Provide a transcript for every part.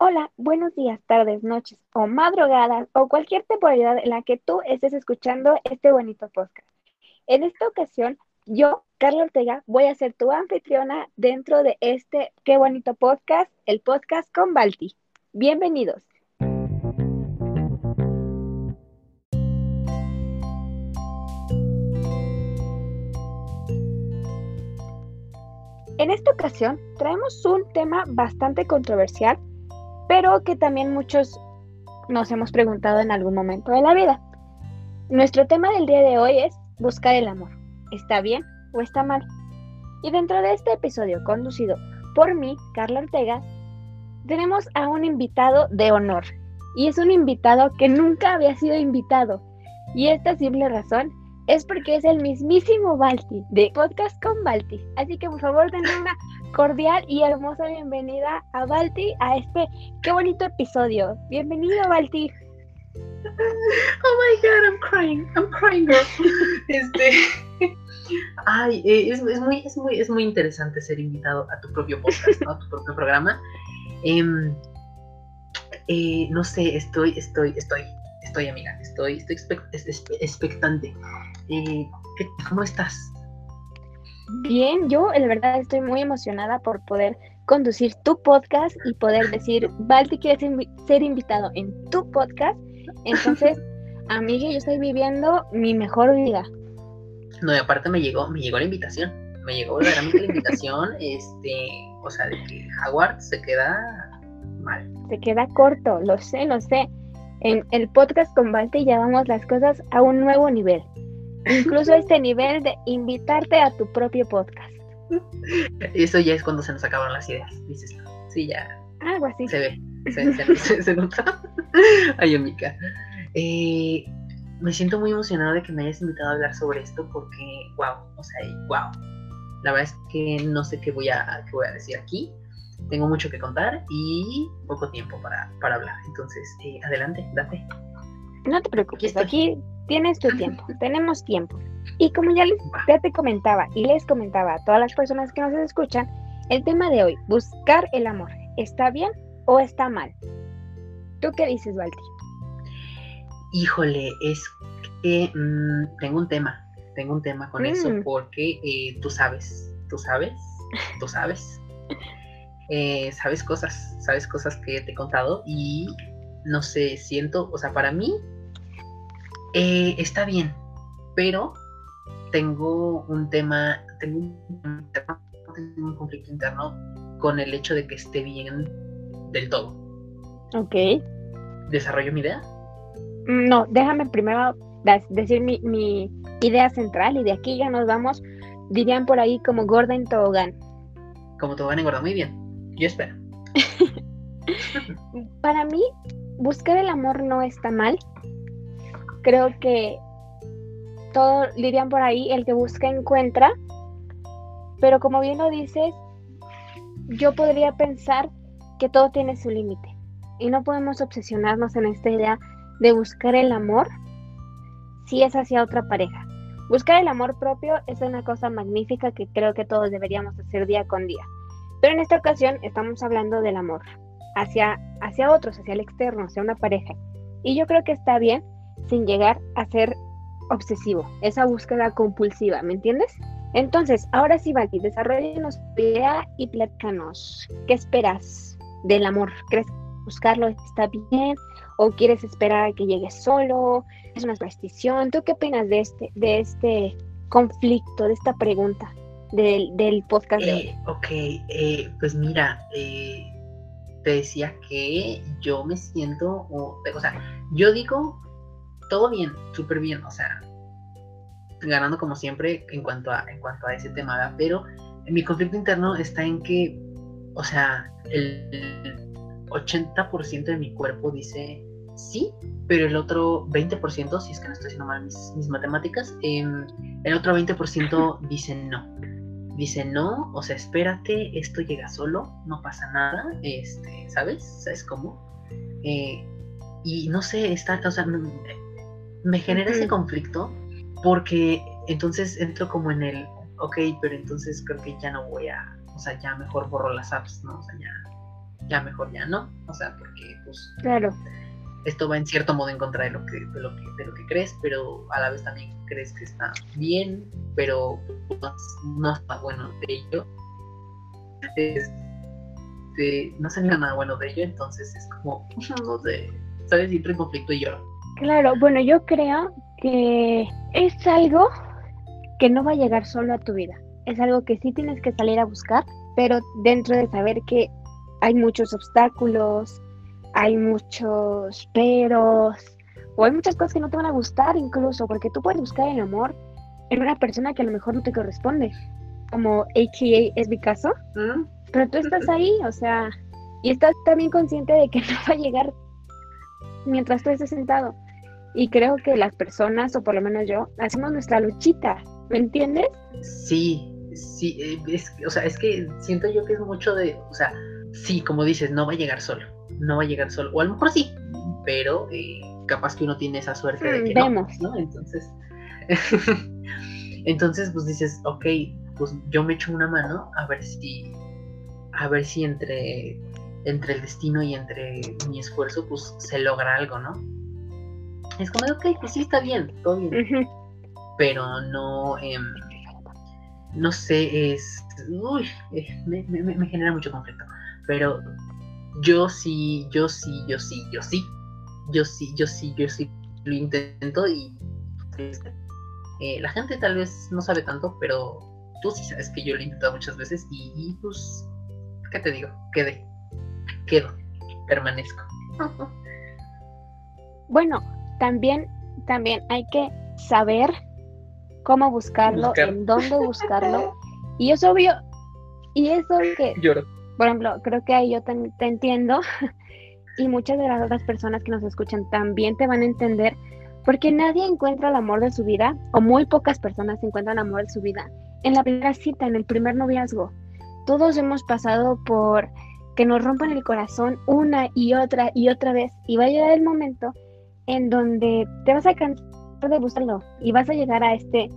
Hola, buenos días, tardes, noches o madrugadas o cualquier temporalidad en la que tú estés escuchando este bonito podcast. En esta ocasión, yo, Carla Ortega, voy a ser tu anfitriona dentro de este qué bonito podcast, el podcast con Balti. Bienvenidos. En esta ocasión traemos un tema bastante controversial pero que también muchos nos hemos preguntado en algún momento de la vida. Nuestro tema del día de hoy es buscar el amor. ¿Está bien o está mal? Y dentro de este episodio conducido por mí, Carla Ortega, tenemos a un invitado de honor. Y es un invitado que nunca había sido invitado. Y esta simple razón es porque es el mismísimo Balti, de Podcast con Balti. Así que por favor denle una cordial y hermosa bienvenida a Balti a este qué bonito episodio. Bienvenido Balti. Oh my god, I'm crying, I'm crying. este, ay, eh, es, muy, es muy, es muy interesante ser invitado a tu propio podcast, ¿no? a tu propio programa. Em, eh, no sé, estoy, estoy, estoy, estoy, amiga, estoy, estoy expectante. Eh, ¿Cómo estás? Bien, yo la verdad estoy muy emocionada por poder conducir tu podcast y poder decir, Balti quiere ser invitado en tu podcast. Entonces, amiga, yo estoy viviendo mi mejor vida. No, y aparte me llegó, me llegó la invitación. Me llegó verdaderamente la invitación, este, o sea, de que Howard se queda mal. Se queda corto, lo sé, lo sé. En el podcast con Balti llevamos las cosas a un nuevo nivel. Incluso este nivel de invitarte a tu propio podcast. Eso ya es cuando se nos acaban las ideas, dices Sí, ya. Algo así. Se ve, se, nota. Ay, amiga. Eh, me siento muy emocionada de que me hayas invitado a hablar sobre esto porque, wow, o sea, wow. La verdad es que no sé qué voy a, qué voy a decir aquí. Tengo mucho que contar y poco tiempo para, para hablar. Entonces, eh, adelante, date. No te preocupes, aquí Tienes tu tiempo, tenemos tiempo. Y como ya, les, ya te comentaba y les comentaba a todas las personas que nos escuchan, el tema de hoy, buscar el amor, ¿está bien o está mal? ¿Tú qué dices, Valdi? Híjole, es que mm, tengo un tema, tengo un tema con eso mm. porque eh, tú sabes, tú sabes, tú sabes, eh, sabes cosas, sabes cosas que te he contado y no sé, siento, o sea, para mí eh, está bien, pero tengo un tema, tengo un, conflicto interno con el hecho de que esté bien del todo. Ok. ¿Desarrollo mi idea? No, déjame primero decir mi, mi idea central y de aquí ya nos vamos, dirían por ahí como gorda en tobogán. Como tobogán engorda, muy bien. Yo espero. Para mí, buscar el amor no está mal creo que todo, dirían por ahí, el que busca encuentra, pero como bien lo dices, yo podría pensar que todo tiene su límite y no podemos obsesionarnos en esta idea de buscar el amor si es hacia otra pareja. Buscar el amor propio es una cosa magnífica que creo que todos deberíamos hacer día con día. Pero en esta ocasión estamos hablando del amor hacia, hacia otros, hacia el externo, hacia una pareja. Y yo creo que está bien sin llegar a ser obsesivo, esa búsqueda compulsiva, ¿me entiendes? Entonces, ahora sí, Valky, desarrollanos tu idea y plátanos. ¿Qué esperas del amor? ¿Crees que buscarlo está bien? ¿O quieres esperar a que llegue solo? ¿Es una superstición? ¿Tú qué opinas de este, de este conflicto, de esta pregunta del, del podcast? Eh, ok, eh, pues mira, eh, te decía que yo me siento, o, o sea, yo digo todo bien, súper bien, o sea, ganando como siempre en cuanto a, en cuanto a ese tema, pero mi conflicto interno está en que, o sea, el 80% de mi cuerpo dice sí, pero el otro 20%, si es que no estoy haciendo mal mis, matemáticas, em, el otro 20% dice no. Dice no, o sea, espérate, esto llega solo, no pasa nada, este, ¿sabes? ¿Sabes cómo? Eh, y no sé, está, o sea, me genera ese conflicto porque entonces entro como en el, ok, pero entonces creo que ya no voy a, o sea, ya mejor borro las apps, ¿no? O sea, ya, ya mejor ya no, o sea, porque pues claro. Esto va en cierto modo en contra de lo que, de lo que, de lo que crees, pero a la vez también crees que está bien, pero no, está bueno de ello. Este, no salió nada bueno de ello, entonces es como, no sé, ¿sabes? Siempre en conflicto y lloro. Claro, bueno, yo creo que es algo que no va a llegar solo a tu vida. Es algo que sí tienes que salir a buscar, pero dentro de saber que hay muchos obstáculos, hay muchos peros, o hay muchas cosas que no te van a gustar incluso, porque tú puedes buscar el amor en una persona que a lo mejor no te corresponde, como AKA es mi caso, pero tú estás ahí, o sea, y estás también consciente de que no va a llegar mientras tú estés sentado. Y creo que las personas, o por lo menos yo, hacemos nuestra luchita, ¿me entiendes? Sí, sí, eh, es, o sea, es que siento yo que es mucho de, o sea, sí, como dices, no va a llegar solo, no va a llegar solo, o a lo mejor sí, pero eh, capaz que uno tiene esa suerte de que Vemos. no, Entonces, entonces, pues dices, ok, pues yo me echo una mano a ver si, a ver si entre, entre el destino y entre mi esfuerzo, pues se logra algo, ¿no? Es como, ok, pues sí está bien, todo bien. Pero no, em, no sé, es, uy, eh, me, me genera mucho conflicto. Pero yo sí, yo sí, yo sí, yo sí, yo sí, yo sí, yo sí lo intento y eh, la gente tal vez no sabe tanto, pero tú sí sabes que yo lo he intentado muchas veces y, pues, ¿qué te digo? Quedé, quedo, permanezco. Bueno, también, también hay que saber cómo buscarlo, en dónde buscarlo. Y es obvio, y es obvio que Lloro por ejemplo, creo que ahí yo te, entiendo y muchas de las otras personas que nos escuchan también te van a entender porque nadie encuentra el amor de su vida o muy pocas personas encuentran el amor de su vida en la primera cita, en el primer noviazgo. Todos hemos pasado por que nos rompan el corazón una y otra y otra vez y va a llegar el momento en donde te vas a cansar de buscarlo y vas a llegar a este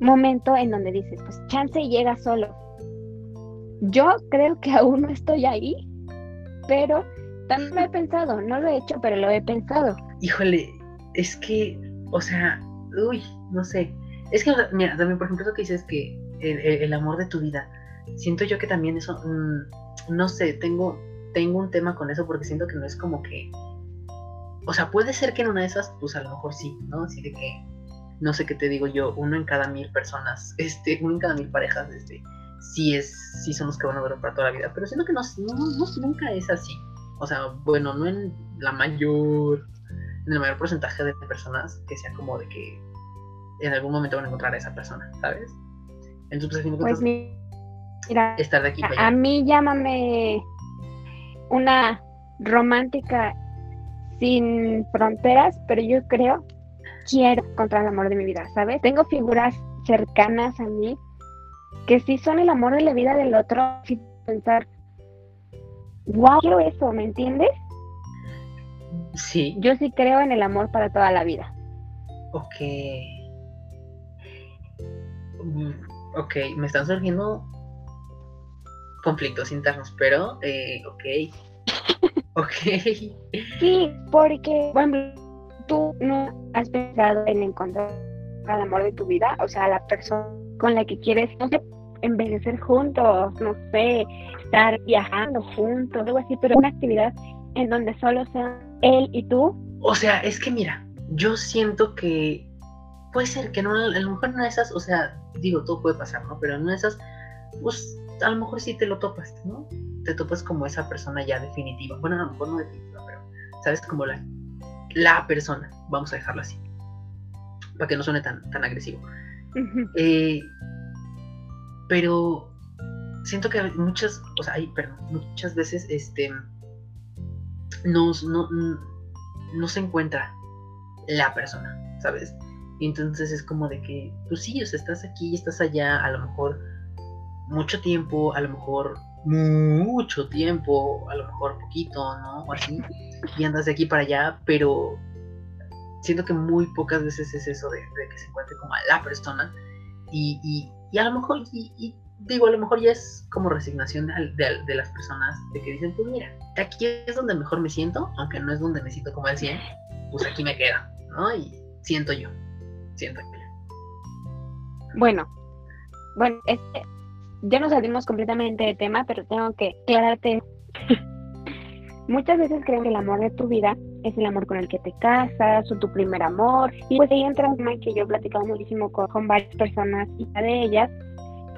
momento en donde dices, pues chance llega solo yo creo que aún no estoy ahí, pero también lo he pensado, no lo he hecho, pero lo he pensado. Híjole, es que, o sea, uy, no sé. Es que, mira, también, por ejemplo, eso que dices que el, amor de tu vida, siento yo que también eso, mm, no sé, tengo, tengo un tema con eso porque siento que no es como que, o sea, puede ser que en una de esas, pues a lo mejor sí, ¿no? Así de que, no sé qué te digo yo, uno en cada mil personas, este, uno en cada mil parejas, este, sí, es, sí son los que van a durar para toda la vida. Pero siento que no, no, nunca es así. O sea, bueno, no en la mayor, en el mayor porcentaje de personas que sea como de que en algún momento van a encontrar a esa persona, ¿sabes? Entonces, pues mira, estar de aquí para allá. A mí llámame una romántica sin fronteras, pero yo creo quiero encontrar el amor de mi vida, ¿sabes? Tengo figuras cercanas a mí que sí son el amor de la vida del otro, pensar, wow, quiero eso, ¿me entiendes? Sí. Yo sí creo en el amor para toda la vida. Ok. Mm, ok, me están surgiendo conflictos internos, pero, eh, ok. ok. Sí, porque, bueno, tú no has pensado en encontrar el amor de tu vida, o sea, la persona con la que quieres, no sé, envejecer juntos, no sé, estar viajando juntos, algo así, pero una actividad en donde solo sean él y tú. O sea, es que mira, yo siento que puede ser que no, a lo mejor en una de esas, o sea, digo, todo puede pasar, ¿no? Pero en una de esas, pues a lo mejor sí te lo topas, ¿no? Te topas como esa persona ya definitiva. Bueno, a lo mejor no definitiva, pero, ¿sabes? Como la, la persona, vamos a dejarlo así, para que no suene tan, tan agresivo. eh, pero siento que muchas, o sea, hay, perdón, muchas veces este no, no se encuentra la persona, ¿sabes? Y entonces es como de que, pues sí, o sea, estás aquí, estás allá, a lo mejor mucho tiempo, a lo mejor mucho tiempo, a lo mejor poquito, ¿no? O así, y andas de aquí para allá, pero siento que muy pocas veces es eso de, que se encuentre como a la persona y a lo mejor, y, digo, a lo mejor ya es como resignación de, las personas, de que dicen, pues mira, aquí es donde mejor me siento, aunque no es donde me siento como al 100, pues aquí me quedo, ¿no? Y siento yo, siento yo. Bueno, bueno, ya nos salimos completamente de tema, pero tengo que aclararte. Muchas veces creo que el amor de tu vida es el amor con el que te casas o tu primer amor. Y pues ahí entra un tema que yo he platicado muchísimo con, con varias personas y una de ellas,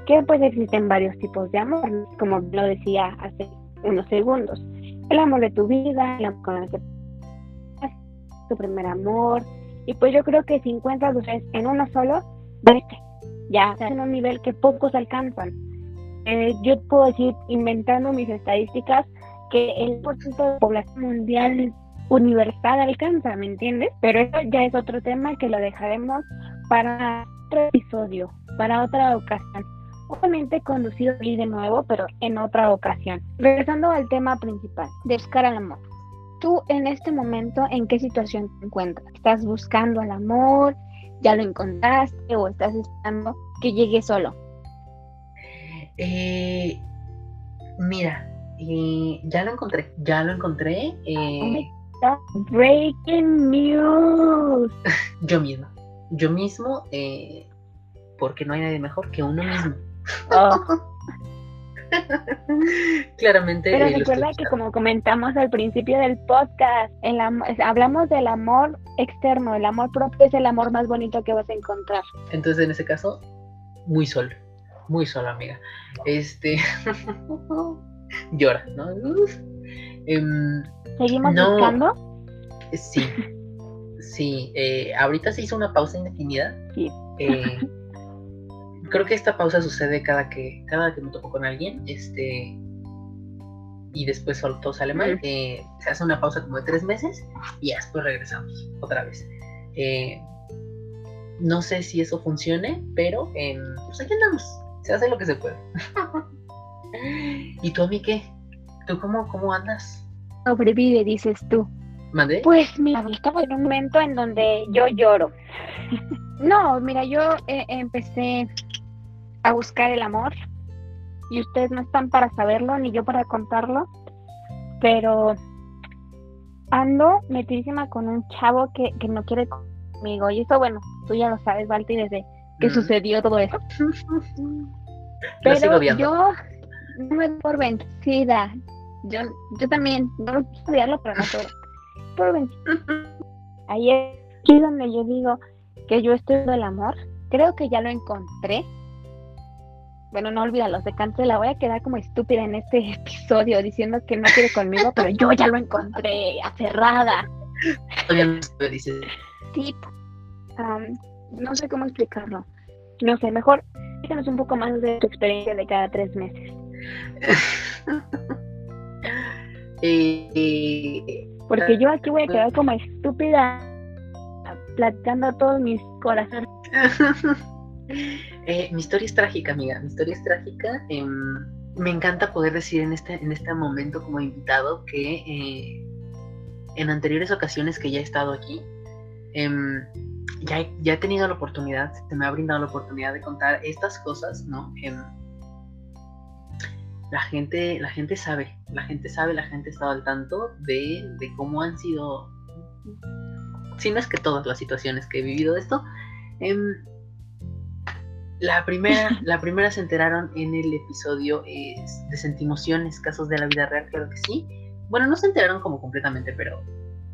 que pues existen varios tipos de amor, como lo decía hace unos segundos. El amor de tu vida, el amor con el que te casas, tu primer amor. Y pues yo creo que si encuentras los tres en uno solo, vete ya en un nivel que pocos alcanzan. Eh, yo puedo decir, inventando mis estadísticas, que el porcentaje de la población mundial universal alcanza, ¿me entiendes? Pero eso ya es otro tema que lo dejaremos para otro episodio, para otra ocasión. Obviamente conducido ahí de nuevo, pero en otra ocasión. Regresando al tema principal, de buscar al amor. Tú en este momento, ¿en qué situación te encuentras? ¿Estás buscando al amor? ya lo encontraste o estás esperando que llegue solo? Eh, mira, eh, ya lo encontré, ya lo encontré. Eh, breaking news. yo mismo, yo mismo, porque no hay nadie mejor que uno mismo. Oh. Claramente. Pero recuerda que como comentamos al principio del podcast, el hablamos del amor externo, el amor propio es el amor más bonito que vas a encontrar. Entonces en ese caso, muy solo, muy solo amiga. Este llora, ¿no? Em, ¿Seguimos buscando? Sí. Sí, eh, ahorita se hizo una pausa indefinida. Sí. Eh, creo que esta pausa sucede cada que, cada que me topo con alguien, este, y después todo sale mal. Eh, se hace una pausa como de tres meses y después regresamos otra vez. Eh, no sé si eso funcione, pero eh, pues aquí andamos. Se hace lo que se puede. ¿Y tú a mí qué? ¿Tú cómo, cómo andas? Sobrevive, dices tú. ¿Mandé? Pues mira, estamos en un momento en donde yo lloro. no, mira, yo empecé a buscar el amor y ustedes no están para saberlo ni yo para contarlo, pero ando metidísima con un chavo que, que no quiere conmigo y eso bueno, tú ya lo sabes, Valti, desde que mm. sucedió todo eso. pero yo no me doy por vencida. Yo, yo también, no quiero odiarlo, pero no por vencida. Ahí es aquí donde yo digo que yo estoy del amor. Creo que ya lo encontré bueno, no olvídalo, se la voy a quedar como estúpida en este episodio diciendo que no quiere conmigo, pero yo ya lo encontré, aferrada. Todavía no se dice. Sí, no sé cómo explicarlo. No sé, mejor díganos un poco más de tu experiencia de cada tres meses. Eh, Porque yo aquí voy a quedar como estúpida platicando todos mis corazones. Eh, mi historia es trágica, amiga. Mi historia es trágica. Em, me encanta poder decir en este, en este momento como invitado que eh, en anteriores ocasiones que ya he estado aquí, em, ya, ya, he tenido la oportunidad, se me ha brindado la oportunidad de contar estas cosas, ¿no? Em, la gente, la gente sabe, la gente sabe, la gente está al tanto de, de cómo han sido, si no es que todas las situaciones que he vivido de esto, la primera, la primera se enteraron en el episodio de Sentimociones, casos de la vida real, creo que sí. Bueno, no se enteraron como completamente, pero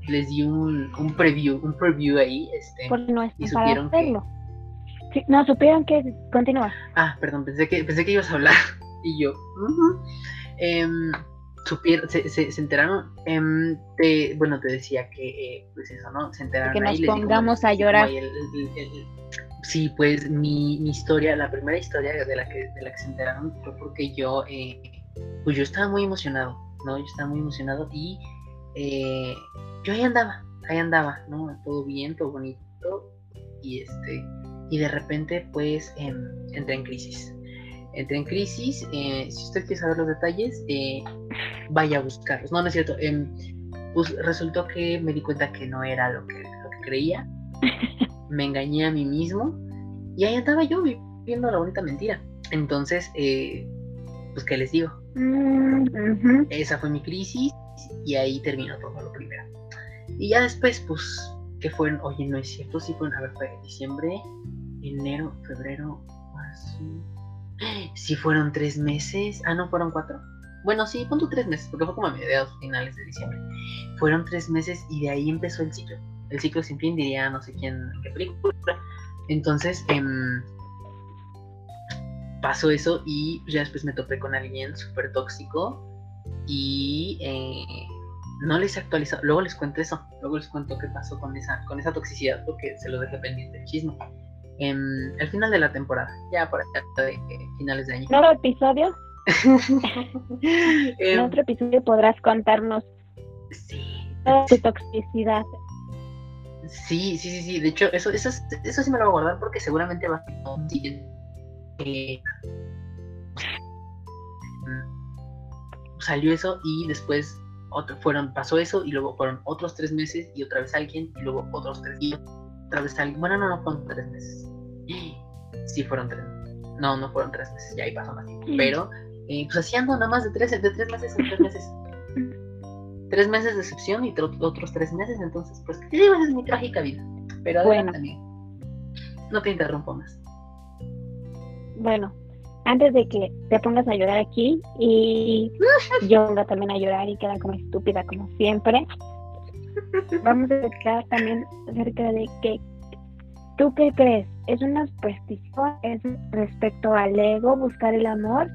les di un, un preview, un preview ahí, este, no y supieron que... no, supieron que continúa. Ah, perdón, pensé que, pensé que ibas a hablar. Y yo, em, supieron, se, se, enteraron, em, bueno, te decía que, eh, pues eso, ¿no? Se enteraron que nos pongamos a llorar. Sí, pues mi, historia, la primera historia de la que, de la que se enteraron fue porque yo, eh, pues yo estaba muy emocionado, ¿no? Yo estaba muy emocionado y eh, yo ahí andaba, ahí andaba, ¿no? Todo bien, todo bonito y este, y de repente pues em, entré en crisis. Entré en crisis, eh, si usted quiere saber los detalles, vaya a buscarlos. No, no es cierto. Em, pues resultó que me di cuenta que no era lo que, lo que creía. me engañé a mí mismo y ahí andaba yo viviendo la bonita mentira. Entonces, eh, pues, ¿qué les digo? Mm, Esa fue mi crisis y ahí terminó todo lo primero. Y ya después, pues, que fueron, oye, no es cierto, sí fueron, a ver, fue diciembre, enero, febrero, marzo. Sí fueron tres meses, ah, no, fueron cuatro. Bueno, sí, punto tres meses, porque fue como a mediados finales de diciembre. Fueron tres meses y de ahí empezó el ciclo. El ciclo sin fin, diría no sé quién, qué película. Entonces, em, pasó eso y ya después me topé con alguien súper tóxico y eh, no les he actualizado. Luego les cuento eso, luego les cuento qué pasó con esa, con esa toxicidad porque se lo dejé pendiente el chisme. En el final de la temporada, ya por acá de finales de año. ¿Nuevo episodio? en otro episodio podrás contarnos sí, tu toxicidad. Sí, sí, sí, sí. De hecho, eso, eso, eso sí me lo voy a guardar porque seguramente va a ser un siguiente. Eh, salió eso y después otro, fueron, pasó eso y luego fueron otros tres meses y otra vez alguien y luego otros tres y alguien. Bueno, no, no fueron tres meses. Sí, fueron tres. No, no fueron tres meses, ya ahí pasó más tiempo. Pero, eh, pues así ando nada más de tres, de tres meses en tres meses. tres meses de excepción y otros tres meses, entonces, pues, sí, es mi trágica vida. Pero bueno. también. No te interrumpo más. Bueno, antes de que te pongas a llorar aquí y yo venga también a llorar y queda como estúpida como siempre, vamos a hablar también acerca de que tú qué crees, ¿es una superstición? ¿Es respecto al ego, buscar el amor?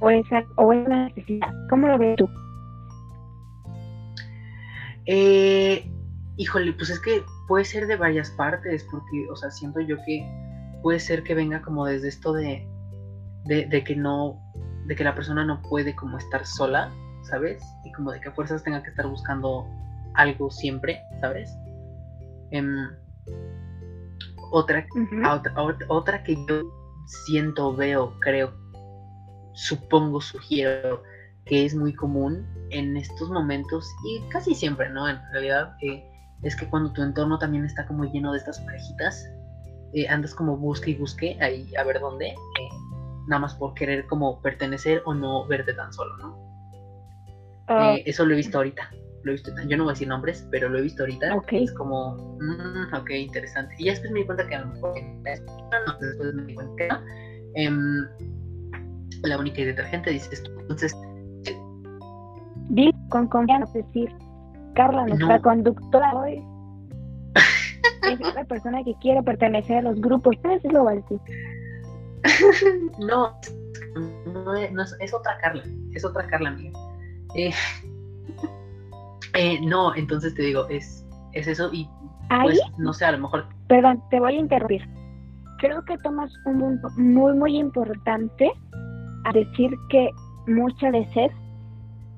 ¿O es, o es una necesidad? ¿Cómo lo ves tú? Eh, híjole, pues es que puede ser de varias partes, porque, o sea, siento yo que puede ser que venga como desde esto de, de, que no, de que la persona no puede como estar sola, ¿sabes? Y como de que a fuerzas tenga que estar buscando algo siempre, ¿sabes? Em, otra, otra, otra que yo siento, veo, creo, supongo, sugiero que es muy común en estos momentos y casi siempre, ¿no? En realidad eh, es que cuando tu entorno también está como lleno de estas parejitas, eh, andas como busque y busque ahí a ver dónde, eh, nada más por querer como pertenecer o no verte tan solo, ¿no? Ah. eso lo he visto ahorita. Lo he visto, yo no voy a decir nombres, pero lo he visto ahorita. Es como, mm, ok, interesante. Y ya después me di cuenta que a lo mejor, no, después me di cuenta que em, la única detergente dice esto. Entonces, Di con confianza, es decir, Carla, nuestra conductora hoy, es una persona que quiere pertenecer a los grupos. ¿Qué es lo no, no, es, es, otra Carla, es otra Carla mía. Eh, eh, no, entonces te digo, es, es eso y pues no sé, a lo mejor. Perdón, te voy a interrumpir. Creo que tomas un punto muy, muy importante a decir que muchas veces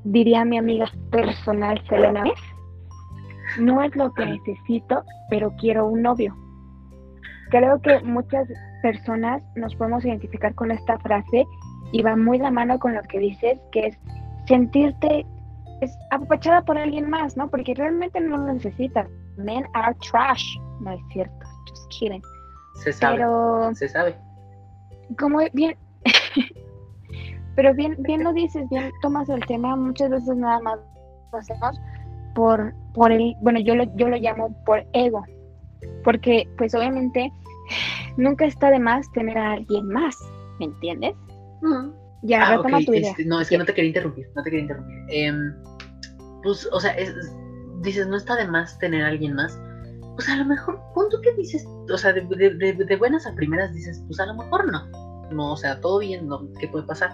diría mi amiga personal Selena no es lo que necesito, pero quiero un novio. Creo que muchas personas nos podemos identificar con esta frase y va muy la mano con lo que dices, que es sentirte es apapachada por alguien más, ¿no? Porque realmente no lo necesitas. Men are trash. No es cierto, just kidding. Se sabe. Pero, se sabe. Como bien, Pero bien, bien lo dices, bien tomas el tema, muchas veces nada más lo hacemos por, por el, bueno, yo lo, yo lo llamo por ego, porque pues obviamente nunca está de más tener a alguien más, ¿me entiendes? Ya, ah, retoma tu idea. Este, no, es que no te quería interrumpir, no te quería interrumpir. Em, pues, o sea, dices, no está de más tener a alguien más. Pues a lo mejor, punto que dices, o sea, de, de, de, buenas a primeras dices, pues a lo mejor no. No, o sea, todo bien, ¿no? ¿qué puede pasar?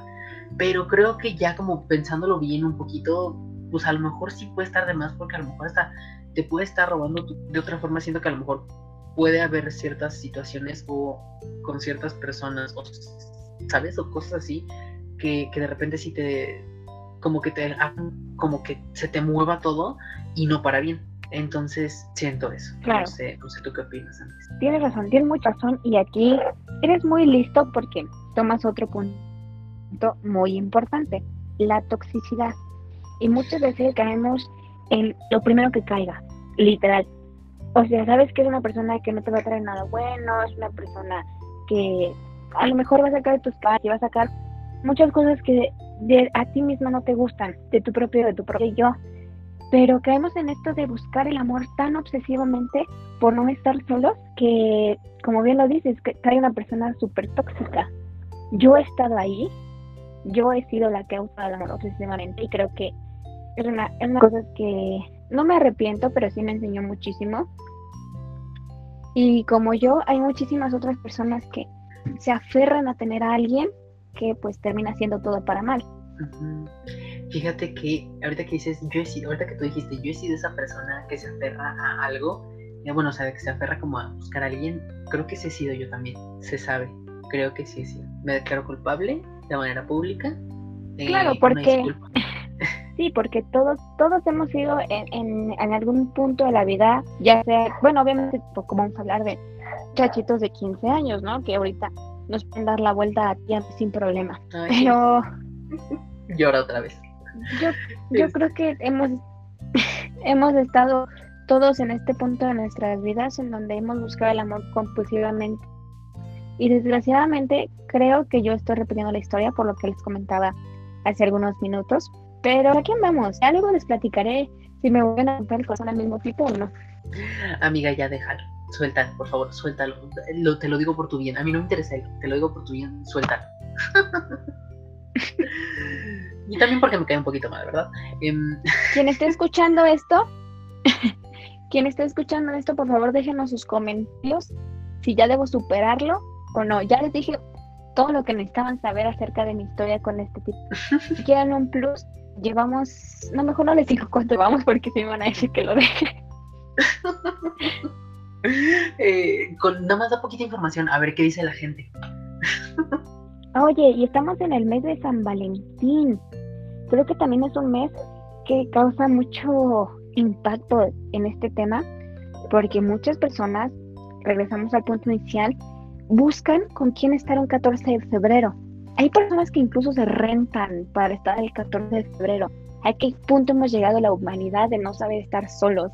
pero creo que ya como pensándolo bien un poquito, pues a lo mejor sí puede estar de más porque a lo mejor hasta te puede estar robando de otra forma, siento que a lo mejor puede haber ciertas situaciones o con ciertas personas, o, ¿sabes? O cosas así que, de repente sí te, como que te, como que se te mueva todo y no para bien. Entonces siento eso. Claro. No sé, no sé tú qué opinas antes. Tienes razón, tienes mucha razón y aquí eres muy listo porque tomas otro punto muy importante, la toxicidad. Y muchas veces caemos en lo primero que caiga, literal. O sea, sabes que es una persona que no te va a traer nada bueno, es una persona que a lo mejor va a sacar de tus padres y va a sacar muchas cosas que de, a ti mismo no te gustan, de tu propio, de tu propio yo. pero caemos en esto de buscar el amor tan obsesivamente por no estar solos que, como bien lo dices, que hay una persona súper tóxica. Yo he estado ahí, yo he sido la que ha usado el amor obsesivamente y creo que es una, es una cosa que no me arrepiento, pero sí me enseñó muchísimo. Y como yo, hay muchísimas otras personas que se aferran a tener a alguien que pues termina siendo todo para mal. Fíjate que ahorita que dices, yo he sido, ahorita que tú dijiste, yo he sido esa persona que se aferra a algo, ya bueno, o sea, que se aferra como a buscar a alguien, creo que sí he sido yo también, se sabe, creo que sí he sido. Me declaro culpable de manera pública. Eh, claro, porque... Sí, porque todos, todos hemos sido en, en, algún punto de la vida, ya sea, bueno, obviamente, pues, como vamos a hablar de chachitos de 15 años, ¿no? Que ahorita nos pueden dar la vuelta a tiempo sin problema. Pero... Llora otra vez. Yo, yo creo que hemos, hemos estado todos en este punto de nuestras vidas en donde hemos buscado el amor compulsivamente. Y desgraciadamente creo que yo estoy repitiendo la historia por lo que les comentaba hace algunos minutos. Pero aquí andamos. Ya luego les platicaré si me voy a romper el corazón al mismo tipo o no. Amiga, ya déjalo. Suéltalo, por favor, suéltalo. te lo digo por tu bien. A mí no me interesa él. Te lo digo por tu bien. Suéltalo. y también porque me cae un poquito mal, ¿verdad? Em, quien esté escuchando esto, quien esté escuchando esto, por favor déjenos sus comentarios si ya debo superarlo o no. Ya les dije todo lo que necesitaban saber acerca de mi historia con este tipo. Si quieren un plus, llevamos, no, mejor no les digo cuánto llevamos porque si me van a decir que lo deje. Eh, con nada más da poquita información, a ver qué dice la gente. Oye, y estamos en el mes de San Valentín. Creo que también es un mes que causa mucho impacto en este tema, porque muchas personas, regresamos al punto inicial, buscan con quién estar un 14 de febrero. Hay personas que incluso se rentan para estar el 14 de febrero. ¿A qué punto hemos llegado la humanidad de no saber estar solos?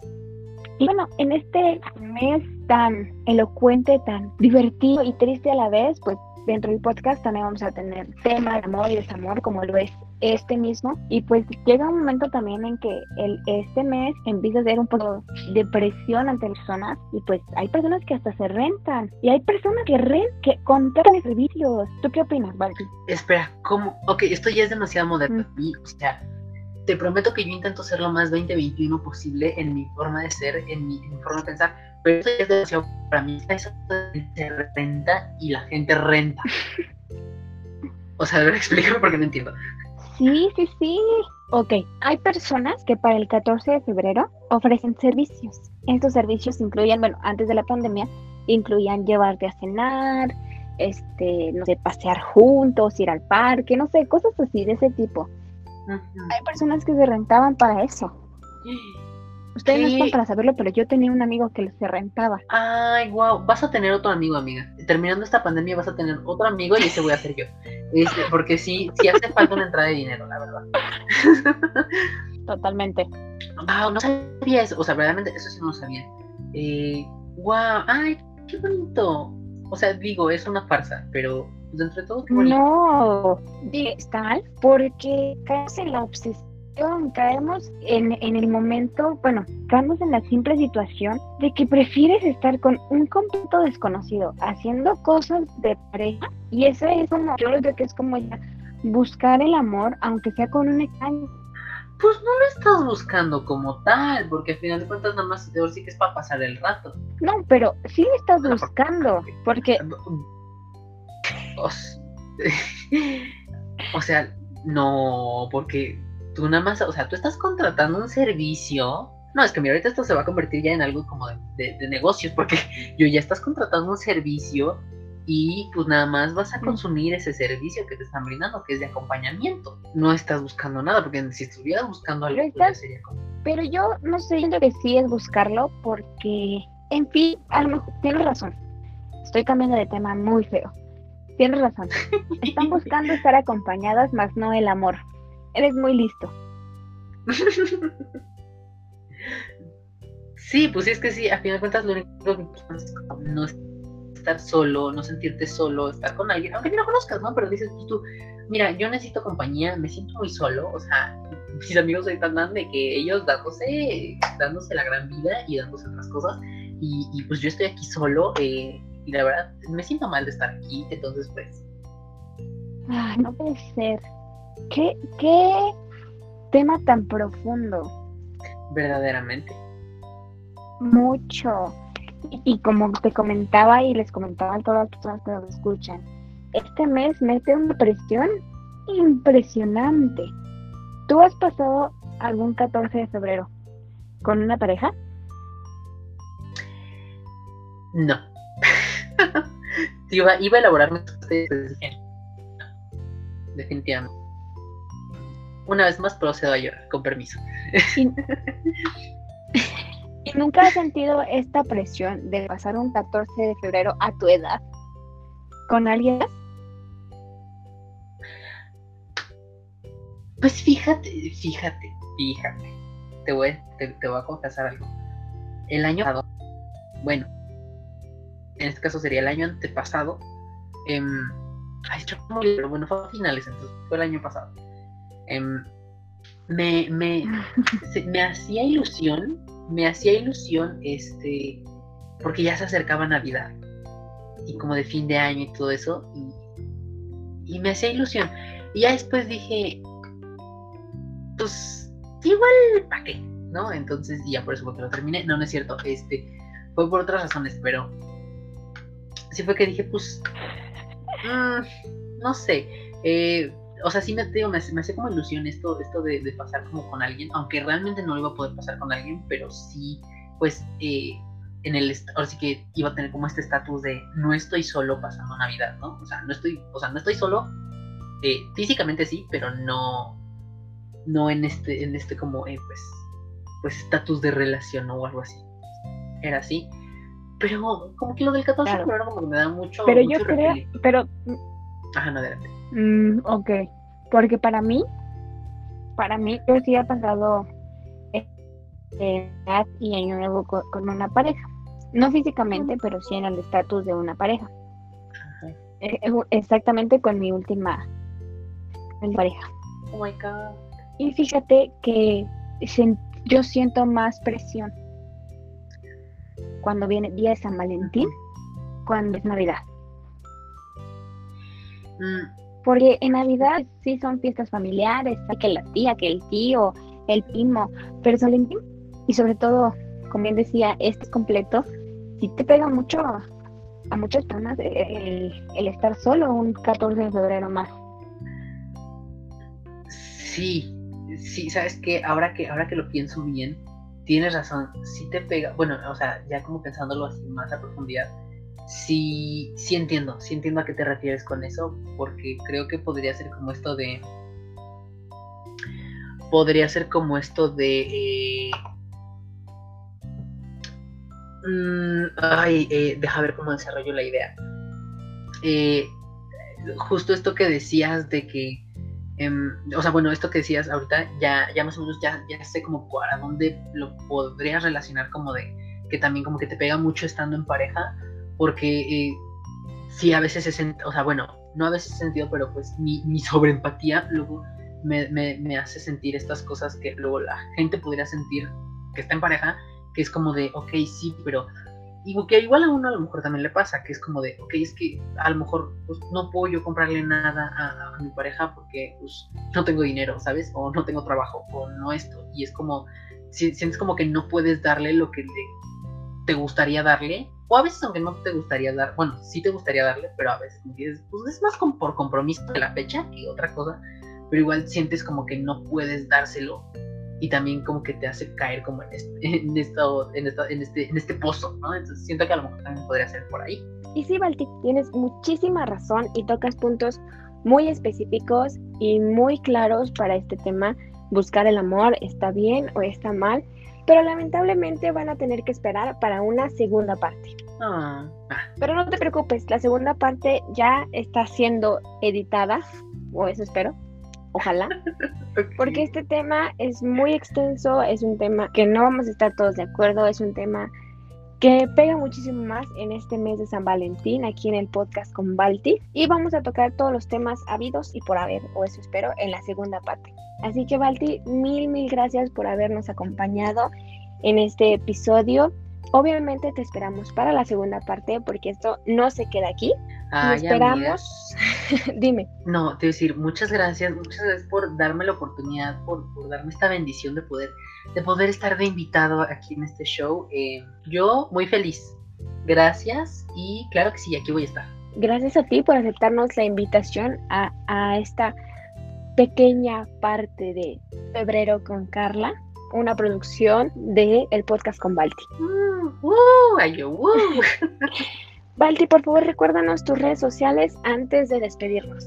Y bueno, en este mes tan elocuente, tan divertido y triste a la vez, pues dentro del podcast también vamos a tener tema de amor y desamor como lo es este mismo y pues llega un momento también en que el, este mes empieza a ser un poco de presión ante las personas y pues hay personas que hasta se rentan y hay personas que rent que contratan servicios. ¿Tú qué opinas, Valky? Espera, ¿cómo? Ok, esto ya es demasiado moderno. Mm. o sea, te prometo que yo intento ser lo más 2021 posible en mi forma de ser, en mi, forma de pensar, pero eso es demasiado para mí. Eso se renta y la gente renta. O sea, a ver, explícame porque no entiendo. Sí, sí, sí. Ok, hay personas que para el 14 de febrero ofrecen servicios. Estos servicios incluyen, bueno, antes de la pandemia, incluían llevarte a cenar, este, no sé, pasear juntos, ir al parque, no sé, cosas así de ese tipo. Hay personas que se rentaban para eso. Ustedes no están para saberlo, pero yo tenía un amigo que se rentaba. Ay, wow. Vas a tener otro amigo, amiga. Terminando esta pandemia vas a tener otro amigo y ese voy a ser yo. Este, porque sí, sí hace falta una entrada de dinero, la verdad. Totalmente. Wow, no sabía eso. O sea, verdaderamente eso sí no lo sabía. Eh, wow, ay, qué bonito. O sea, digo, es una farsa, pero pues, entre No, está mal, porque caemos en la obsesión, caemos en, en el momento, bueno, caemos en la simple situación de que prefieres estar con un completo desconocido haciendo cosas de pareja y eso es como, yo creo que es como ya buscar el amor, aunque sea con un extraño pues no lo estás buscando como tal, porque al final de cuentas nada más sí que es para pasar el rato. No, pero sí lo estás buscando, porque o sea, no, porque tú nada más, o sea, tú estás contratando un servicio. No, es que mira, ahorita esto se va a convertir ya en algo como de, negocios, porque yo ya estás contratando un servicio y pues nada más vas a consumir ese servicio que te están brindando, que es de acompañamiento. No estás buscando nada, porque si estuvieras buscando algo, pues sería como... Pero yo no sé, siento que sí es buscarlo, porque, en fin, a lo mejor tienes razón. Estoy cambiando de tema muy feo. Tienes razón. Están buscando estar acompañadas, más no el amor. Eres muy listo. Sí, pues es que sí, a fin de cuentas lo único que es no estar solo, no sentirte solo, estar con alguien, aunque ni lo conozcas, ¿no? Pero dices pues tú, mira, yo necesito compañía, me siento muy solo, o sea, mis amigos ahorita andan de que ellos dándose, dándose la gran vida y dándose otras cosas. Y, pues yo estoy aquí solo eh, y la verdad me siento mal de estar aquí, entonces pues... Ay, no puede ser. ¿Qué, qué tema tan profundo? Verdaderamente. Mucho. Y, como te comentaba y les comentaba a todas las personas que nos escuchan, este mes mete una presión impresionante. ¿Tú has pasado algún 14 de febrero con una pareja? No. Iba, iba a elaborar definitivamente. Una vez más procedo a llorar, con permiso. ¿Y nunca has sentido esta presión de pasar un 14 de febrero a tu edad con alguien Pues fíjate, fíjate, fíjate. Te voy, te, voy a confesar algo. El año pasado, bueno, en este caso sería el año antepasado. Eh, ay, pero bueno, fue a finales, entonces fue el año pasado. Em, me, me, me hacía ilusión me hacía ilusión, este, porque ya se acercaba Navidad y como de fin de año y todo eso, y, me hacía ilusión. Y ya después dije, pues igual, ¿para qué? ¿No? Entonces, ya por eso fue que lo terminé. No, no es cierto, este, fue por otras razones, pero sí fue que dije, pues, mm, no sé, eh, o sea, sí me, digo, me, me hace como ilusión esto, esto de, pasar como con alguien, aunque realmente no iba a poder pasar con alguien, pero sí, pues, eh, en el, ahora sí que iba a tener como este estatus de no estoy solo pasando Navidad, ¿no? O sea, no estoy, o sea, no estoy solo, eh, físicamente sí, pero no, no en este, en este como, eh, pues, pues estatus de relación o algo así. Era así. Pero como que lo del 14 de febrero como que me da mucho. Pero yo creo, pero. Ajá, no, adelante. Mm, ok, porque para mí, para mí, yo sí he pasado edad y año nuevo con, una pareja. No físicamente, pero sí en el estatus de una pareja. Eh, eh, exactamente con mi última pareja. Oh my God. Y fíjate que yo siento más presión cuando viene día de San Valentín, cuando es Navidad. Mm, porque en Navidad sí son fiestas familiares, que la tía, que el tío, el primo, pero Valentín, y sobre todo, como bien decía, este completo, sí te pega mucho a muchas personas el, estar solo un 14 de febrero más. Sí, sí, sabes que ahora que ahora que lo pienso bien, tienes razón, sí te pega, bueno, o sea, ya como pensándolo así más a profundidad, sí, sí entiendo, sí entiendo a qué te refieres con eso, porque creo que podría ser como esto de... Podría ser como esto de... Eh, mm, ay, eh, deja ver cómo desarrollo la idea. Eh, justo esto que decías de que... Em, o sea, bueno, esto que decías ahorita, ya, ya más o menos ya, ya sé como para dónde lo podrías relacionar como de que también como que te pega mucho estando en pareja, porque eh, sí, a veces he o sea, bueno, no a veces he sentido, pero pues mi, mi sobreempatía luego me, me, hace sentir estas cosas que luego la gente podría sentir que está en pareja, que es como de, ok, sí, pero y que igual a uno a lo mejor también le pasa, que es como de, ok, es que a lo mejor pues, no puedo yo comprarle nada a, mi pareja porque pues no tengo dinero, ¿sabes? O no tengo trabajo, o no esto. Y es como, si, sientes como que no puedes darle lo que te gustaría darle o a veces aunque no te gustaría dar, bueno, sí te gustaría darle, pero a veces pues es más por compromiso de la fecha que otra cosa, pero igual sientes como que no puedes dárselo y también como que te hace caer como en este, en esto, en, en, este, en este pozo, ¿no? Entonces siento que a lo mejor también podría ser por ahí. Y sí, Baltic, tienes muchísima razón y tocas puntos muy específicos y muy claros para este tema. Buscar el amor está bien o está mal pero lamentablemente van a tener que esperar para una segunda parte. Ah. Pero no te preocupes, la segunda parte ya está siendo editada, o eso espero, ojalá, porque este tema es muy extenso, es un tema que no vamos a estar todos de acuerdo, es un tema que pega muchísimo más en este mes de San Valentín aquí en el podcast con Balti y vamos a tocar todos los temas habidos y por haber, o eso espero, en la segunda parte. Así que Balti, mil, mil gracias por habernos acompañado en este episodio. Obviamente te esperamos para la segunda parte porque esto no se queda aquí. Ah, esperamos. Dime. No, te voy a decir, muchas gracias, muchas gracias por darme la oportunidad, por, darme esta bendición de poder, de poder estar de invitado aquí en este show. Eh, yo muy feliz. Gracias y claro que sí, aquí voy a estar. Gracias a ti por aceptarnos la invitación a, a esta pequeña parte de Febrero con Carla, una producción de el podcast con Balti. Uh, uh, Balti, por favor, recuérdanos tus redes sociales antes de despedirnos.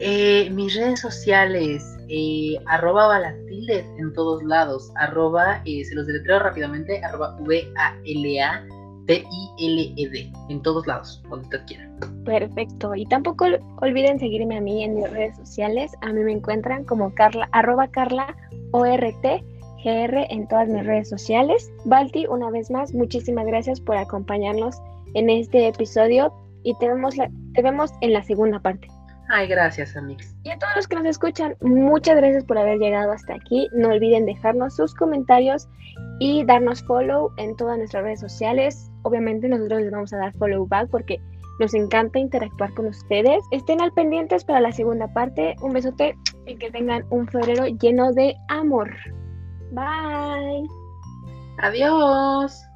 Eh, mis redes sociales, eh, arroba balatildes en todos lados, arroba, eh, se los deletreo rápidamente, arroba V-A-L-A T-I-L-E-D, en todos lados, donde usted quiera. Perfecto. Y tampoco olviden seguirme a mí en mis redes sociales. A mí me encuentran como Carla, arroba Carla ORT GR en todas mis redes sociales. Balti, una vez más, muchísimas gracias por acompañarnos en este episodio y te vemos, te vemos en la segunda parte. Ay, gracias, Amix. Y a todos los que nos escuchan, muchas gracias por haber llegado hasta aquí. No olviden dejarnos sus comentarios y darnos follow en todas nuestras redes sociales. Obviamente nosotros les vamos a dar follow back porque nos encanta interactuar con ustedes. Estén al pendientes para la segunda parte. Un besote y que tengan un febrero lleno de amor. Bye. Adiós.